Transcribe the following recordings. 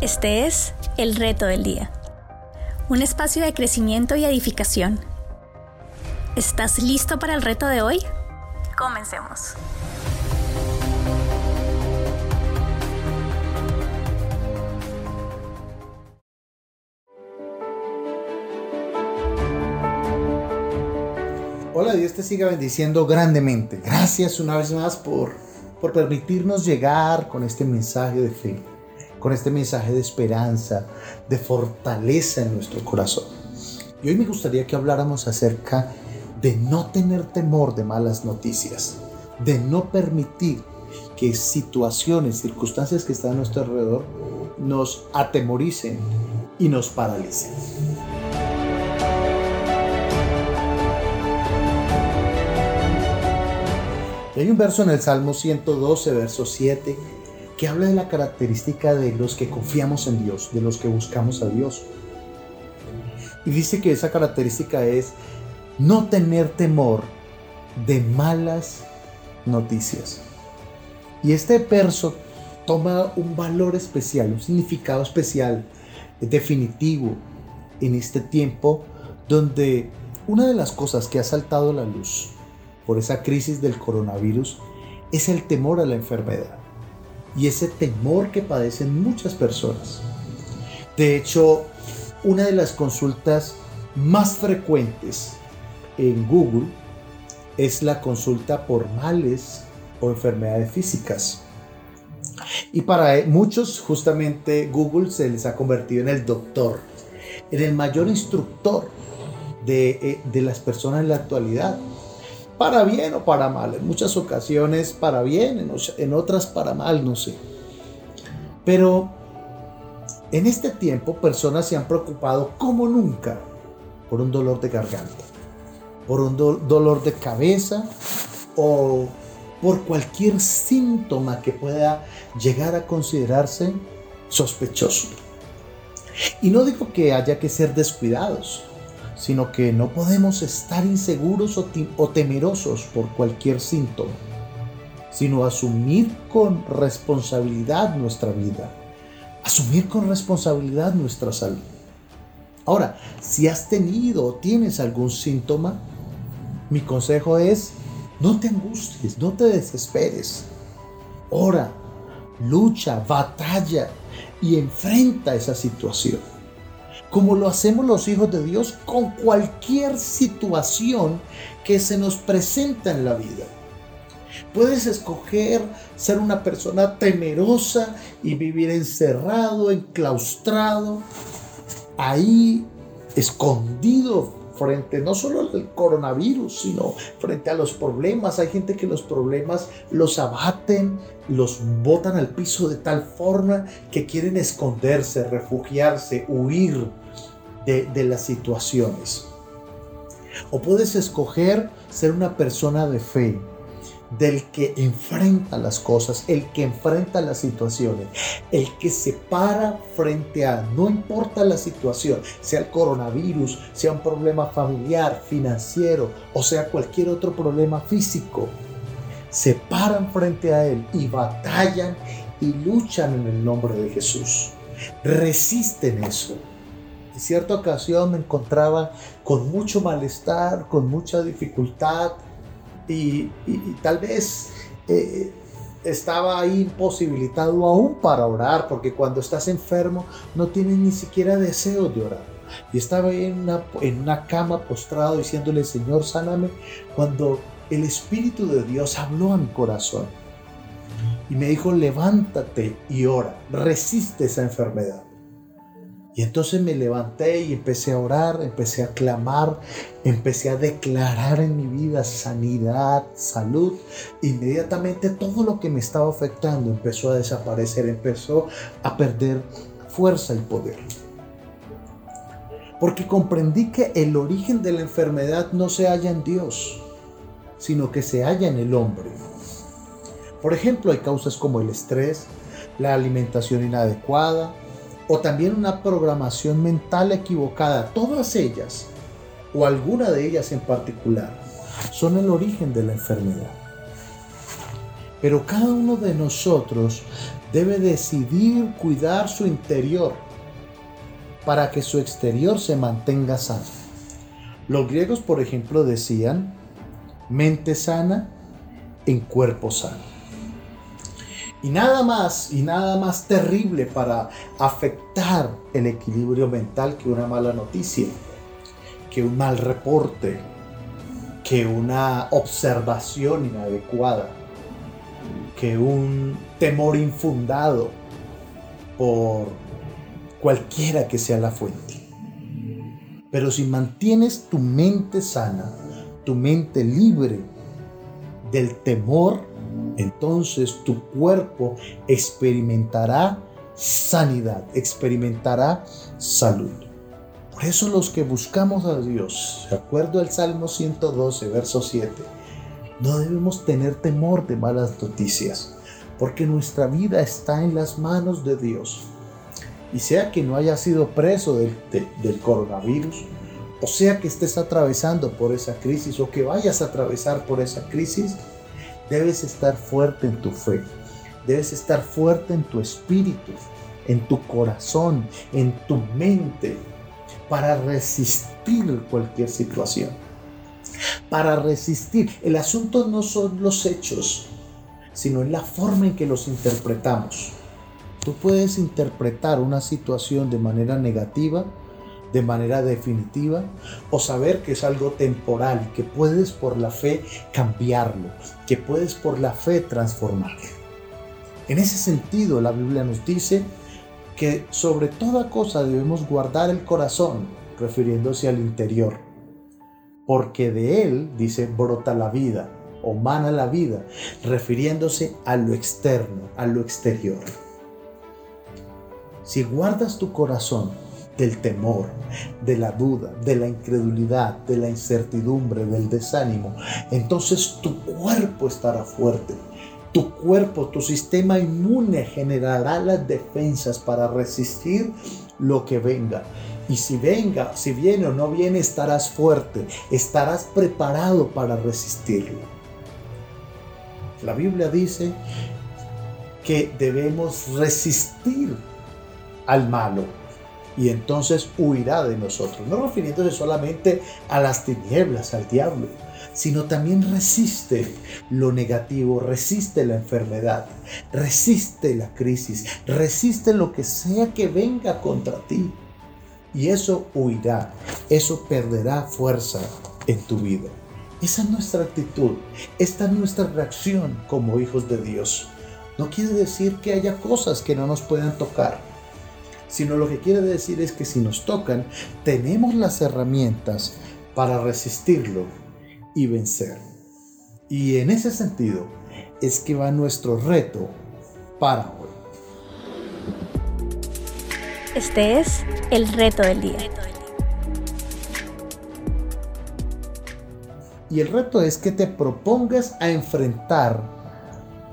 Este es El Reto del Día, un espacio de crecimiento y edificación. ¿Estás listo para el reto de hoy? Comencemos. Hola, Dios te siga bendiciendo grandemente. Gracias una vez más por, por permitirnos llegar con este mensaje de fe con este mensaje de esperanza, de fortaleza en nuestro corazón. Y hoy me gustaría que habláramos acerca de no tener temor de malas noticias, de no permitir que situaciones, circunstancias que están a nuestro alrededor nos atemoricen y nos paralicen. hay un verso en el Salmo 112, verso 7, que habla de la característica de los que confiamos en Dios, de los que buscamos a Dios. Y dice que esa característica es no tener temor de malas noticias. Y este verso toma un valor especial, un significado especial, definitivo en este tiempo donde una de las cosas que ha saltado la luz por esa crisis del coronavirus es el temor a la enfermedad y ese temor que padecen muchas personas. De hecho, una de las consultas más frecuentes en Google es la consulta por males o enfermedades físicas. Y para muchos justamente Google se les ha convertido en el doctor, en el mayor instructor de, eh, de las personas en la actualidad para bien o para mal. En muchas ocasiones para bien, en, otras para mal, no sé. Pero en este tiempo personas se han preocupado como nunca por un dolor de garganta, por un dolor de cabeza o por cualquier síntoma que pueda llegar a considerarse sospechoso. Y no digo que haya que ser descuidados, sino que no podemos estar inseguros o, temerosos por cualquier síntoma, sino asumir con responsabilidad nuestra vida, asumir con responsabilidad nuestra salud. Ahora, si has tenido o tienes algún síntoma, mi consejo es, no te angusties, no te desesperes. Ora, lucha, batalla y enfrenta esa situación como lo hacemos los hijos de Dios con cualquier situación que se nos presenta en la vida. Puedes escoger ser una persona temerosa y vivir encerrado, enclaustrado, ahí escondido frente no solo al coronavirus, sino frente a los problemas. Hay gente que los problemas los abaten, los botan al piso de tal forma que quieren esconderse, refugiarse, huir de, las situaciones. O puedes escoger ser una persona de fe, del que enfrenta las cosas, el que enfrenta las situaciones, el que se para frente a, no importa la situación, sea el coronavirus, sea un problema familiar, financiero o sea cualquier otro problema físico, se paran frente a él y batallan y luchan en el nombre de Jesús. Resisten eso. En cierta ocasión me encontraba con mucho malestar, con mucha dificultad, y, tal vez eh, estaba ahí imposibilitado aún para orar, porque cuando estás enfermo no tienes ni siquiera deseo de orar. Y estaba en una, en una cama postrado diciéndole, Señor, sáname, cuando el Espíritu de Dios habló a mi corazón y me dijo, levántate y ora, resiste esa enfermedad. Y entonces me levanté y empecé a orar, empecé a clamar, empecé a declarar en mi vida sanidad, salud. Inmediatamente todo lo que me estaba afectando empezó a desaparecer, empezó a perder fuerza y poder. Porque comprendí que el origen de la enfermedad no se halla en Dios, sino que se halla en el hombre. Por ejemplo, hay causas como el estrés, la alimentación inadecuada, o también una programación mental equivocada, todas ellas, o alguna de ellas en particular, son el origen de la enfermedad. Pero cada uno de nosotros debe decidir cuidar su interior para que su exterior se mantenga sano. Los griegos, por ejemplo, decían, mente sana en cuerpo sano. Y nada más, y nada más terrible para afectar el equilibrio mental que una mala noticia, que un mal reporte, que una observación inadecuada, que un temor infundado por cualquiera que sea la fuente. Pero si mantienes tu mente sana, tu mente libre del temor, entonces tu cuerpo experimentará sanidad, experimentará salud. Por eso los que buscamos a Dios, de acuerdo al Salmo 112, verso 7, no debemos tener temor de malas noticias, porque nuestra vida está en las manos de Dios. Y sea que no haya sido preso del, del coronavirus, o sea que estés atravesando por esa crisis o que vayas a atravesar por esa crisis, debes estar fuerte en tu fe, debes estar fuerte en tu espíritu, en tu corazón, en tu mente, para resistir cualquier situación. Para resistir. El asunto no son los hechos, sino en la forma en que los interpretamos. Tú puedes interpretar una situación de manera negativa de manera definitiva o saber que es algo temporal y que puedes por la fe cambiarlo, que puedes por la fe transformarlo. En ese sentido, la Biblia nos dice que sobre toda cosa debemos guardar el corazón, refiriéndose al interior, porque de él, dice, brota la vida o mana la vida, refiriéndose a lo externo, a lo exterior. Si guardas tu corazón, del temor, de la duda, de la incredulidad, de la incertidumbre, del desánimo, entonces tu cuerpo estará fuerte. Tu cuerpo, tu sistema inmune generará las defensas para resistir lo que venga. Y si venga, si viene o no viene, estarás fuerte, estarás preparado para resistirlo. La Biblia dice que debemos resistir al malo y entonces huirá de nosotros. No refiriéndose solamente a las tinieblas, al diablo, sino también resiste lo negativo, resiste la enfermedad, resiste la crisis, resiste lo que sea que venga contra ti. Y eso huirá, eso perderá fuerza en tu vida. Esa es nuestra actitud, esta es nuestra reacción como hijos de Dios. No quiere decir que haya cosas que no nos puedan tocar sino lo que quiere decir es que si nos tocan, tenemos las herramientas para resistirlo y vencer. Y en ese sentido es que va nuestro reto para hoy. Este es el reto del día. Y el reto es que te propongas a enfrentar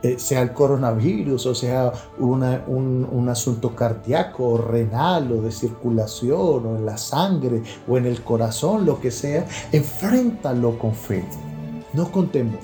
eh, sea el coronavirus o sea un, asunto cardíaco o renal o de circulación o en la sangre o en el corazón, lo que sea, enfréntalo con fe, no con temor.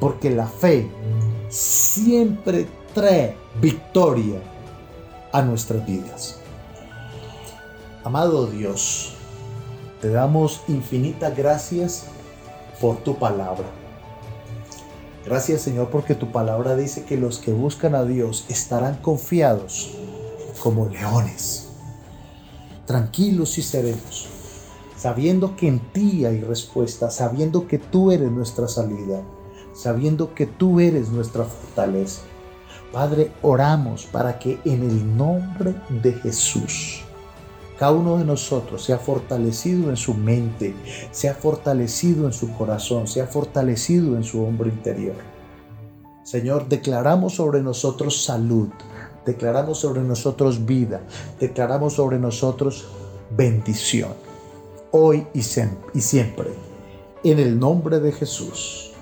Porque la fe siempre trae victoria a nuestras vidas. Amado Dios, te damos infinitas gracias por tu palabra. Gracias Señor porque tu palabra dice que los que buscan a Dios estarán confiados como leones, tranquilos y serenos, sabiendo que en ti hay respuesta, sabiendo que tú eres nuestra salida, sabiendo que tú eres nuestra fortaleza. Padre, oramos para que en el nombre de Jesús, cada uno de nosotros sea fortalecido en su mente, sea fortalecido en su corazón, sea fortalecido en su hombro interior. Señor, declaramos sobre nosotros salud, declaramos sobre nosotros vida, declaramos sobre nosotros bendición, hoy y, siempre, en el nombre de Jesús.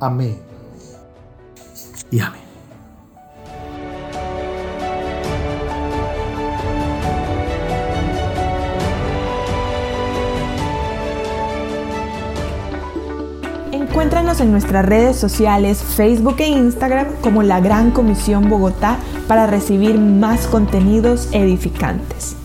Amén y amén. En nuestras redes sociales, Facebook e Instagram como La Gran Comisión Bogotá para recibir más contenidos edificantes.